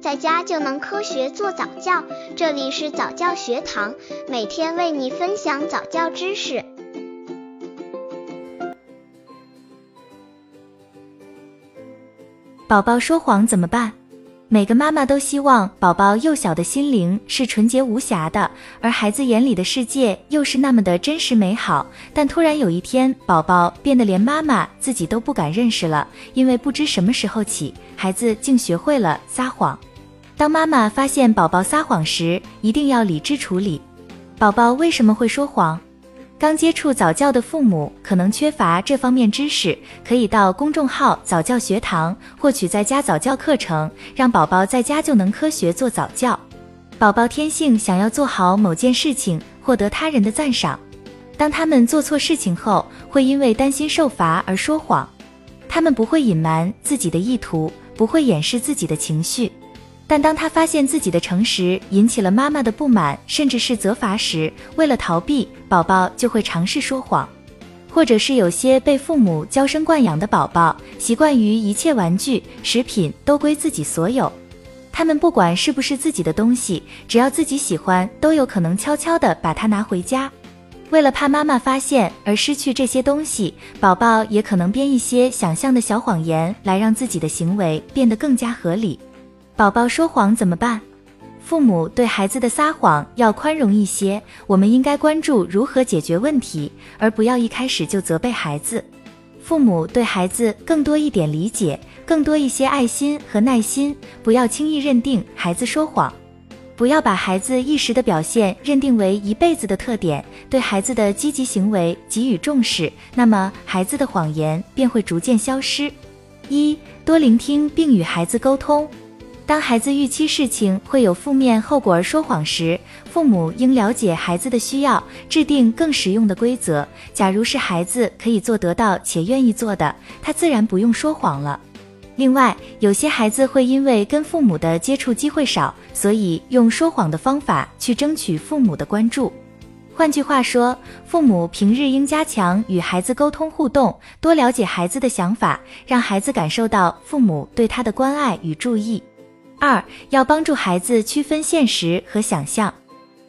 在家就能科学做早教。这里是早教学堂，每天为你分享早教知识。宝宝说谎怎么办？每个妈妈都希望宝宝幼小的心灵是纯洁无瑕的，而孩子眼里的世界又是那么的真实美好。但突然有一天，宝宝变得连妈妈自己都不敢认识了，因为不知什么时候起，孩子竟学会了撒谎。当妈妈发现宝宝撒谎时，一定要理智处理。宝宝为什么会说谎？刚接触早教的父母可能缺乏这方面知识，可以到公众号早教学堂获取在家早教课程，让宝宝在家就能科学做早教。宝宝天性想要做好某件事情，获得他人的赞赏。当他们做错事情后，会因为担心受罚而说谎。他们不会隐瞒自己的意图，不会掩饰自己的情绪。但当他发现自己的诚实引起了妈妈的不满，甚至是责罚时，为了逃避，宝宝就会尝试说谎。或者是有些被父母娇生惯养的宝宝，习惯于一切玩具、食品都归自己所有，他们不管是不是自己的东西，只要自己喜欢，都有可能悄悄地把它拿回家。为了怕妈妈发现而失去这些东西，宝宝也可能编一些想象的小谎言，来让自己的行为变得更加合理。宝宝说谎怎么办？父母对孩子的撒谎要宽容一些，我们应该关注如何解决问题，而不要一开始就责备孩子。父母对孩子更多一点理解，更多一些爱心和耐心，不要轻易认定孩子说谎，不要把孩子一时的表现认定为一辈子的特点，对孩子的积极行为给予重视，那么孩子的谎言便会逐渐消失。一多聆听并与孩子沟通。当孩子预期事情会有负面后果而说谎时，父母应了解孩子的需要，制定更实用的规则。假如是孩子可以做得到且愿意做的，他自然不用说谎了。另外，有些孩子会因为跟父母的接触机会少，所以用说谎的方法去争取父母的关注。换句话说，父母平日应加强与孩子沟通互动，多了解孩子的想法，让孩子感受到父母对他的关爱与注意。二要帮助孩子区分现实和想象。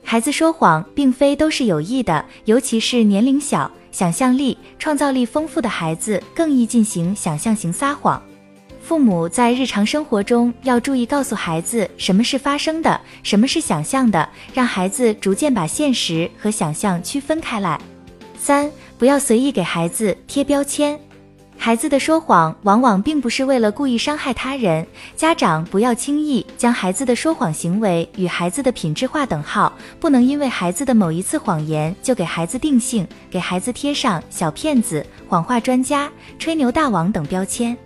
孩子说谎并非都是有意的，尤其是年龄小、想象力、创造力丰富的孩子更易进行想象型撒谎。父母在日常生活中要注意告诉孩子什么是发生的，什么是想象的，让孩子逐渐把现实和想象区分开来。三不要随意给孩子贴标签。孩子的说谎往往并不是为了故意伤害他人，家长不要轻易将孩子的说谎行为与孩子的品质划等号，不能因为孩子的某一次谎言就给孩子定性，给孩子贴上小骗子、谎话专家、吹牛大王等标签。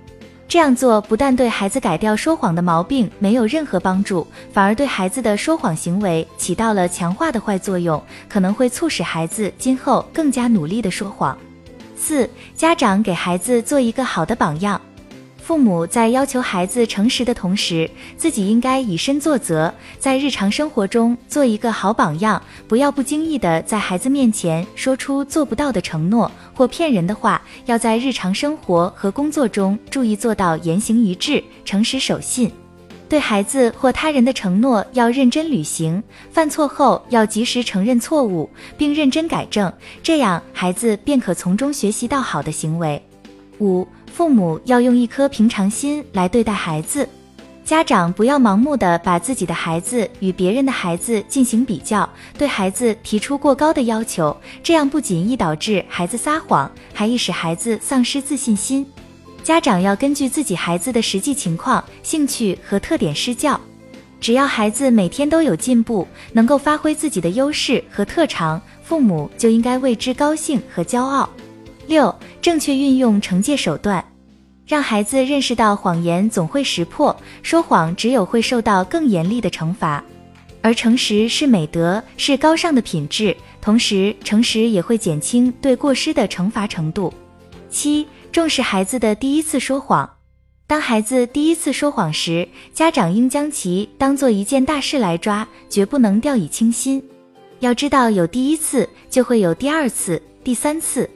这样做不但对孩子改掉说谎的毛病没有任何帮助，反而对孩子的说谎行为起到了强化的坏作用，可能会促使孩子今后更加努力的说谎。四、家长给孩子做一个好的榜样。父母在要求孩子诚实的同时，自己应该以身作则，在日常生活中做一个好榜样，不要不经意的在孩子面前说出做不到的承诺或骗人的话。要在日常生活和工作中注意做到言行一致、诚实守信。对孩子或他人的承诺要认真履行，犯错后要及时承认错误，并认真改正，这样孩子便可从中学习到好的行为。五、父母要用一颗平常心来对待孩子，家长不要盲目的把自己的孩子与别人的孩子进行比较，对孩子提出过高的要求，这样不仅易导致孩子撒谎，还易使孩子丧失自信心。家长要根据自己孩子的实际情况、兴趣和特点施教。只要孩子每天都有进步，能够发挥自己的优势和特长，父母就应该为之高兴和骄傲。六、正确运用惩戒手段，让孩子认识到谎言总会识破，说谎只有会受到更严厉的惩罚。而诚实是美德，是高尚的品质，同时诚实也会减轻对过失的惩罚程度。七。重视孩子的第一次说谎。当孩子第一次说谎时，家长应将其当做一件大事来抓，绝不能掉以轻心。要知道，有第一次就会有第二次、第三次。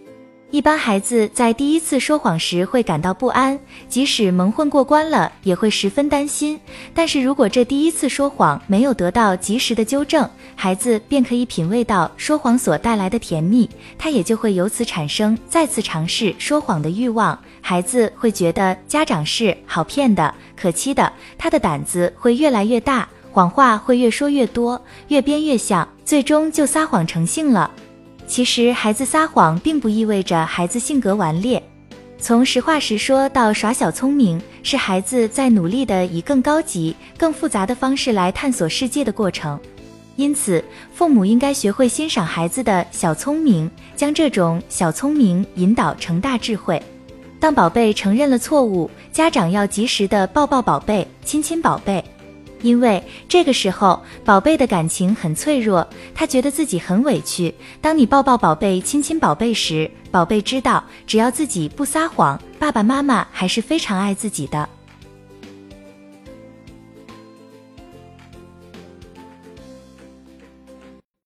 一般孩子在第一次说谎时会感到不安，即使蒙混过关了，也会十分担心。但是如果这第一次说谎没有得到及时的纠正，孩子便可以品味到说谎所带来的甜蜜，他也就会由此产生再次尝试说谎的欲望。孩子会觉得家长是好骗的、可欺的，他的胆子会越来越大，谎话会越说越多，越编越像，最终就撒谎成性了。其实，孩子撒谎并不意味着孩子性格顽劣。从实话实说到耍小聪明，是孩子在努力的以更高级、更复杂的方式来探索世界的过程。因此，父母应该学会欣赏孩子的小聪明，将这种小聪明引导成大智慧。当宝贝承认了错误，家长要及时的抱抱宝贝，亲亲宝贝。因为这个时候，宝贝的感情很脆弱，他觉得自己很委屈。当你抱抱宝贝、亲亲宝贝时，宝贝知道，只要自己不撒谎，爸爸妈妈还是非常爱自己的。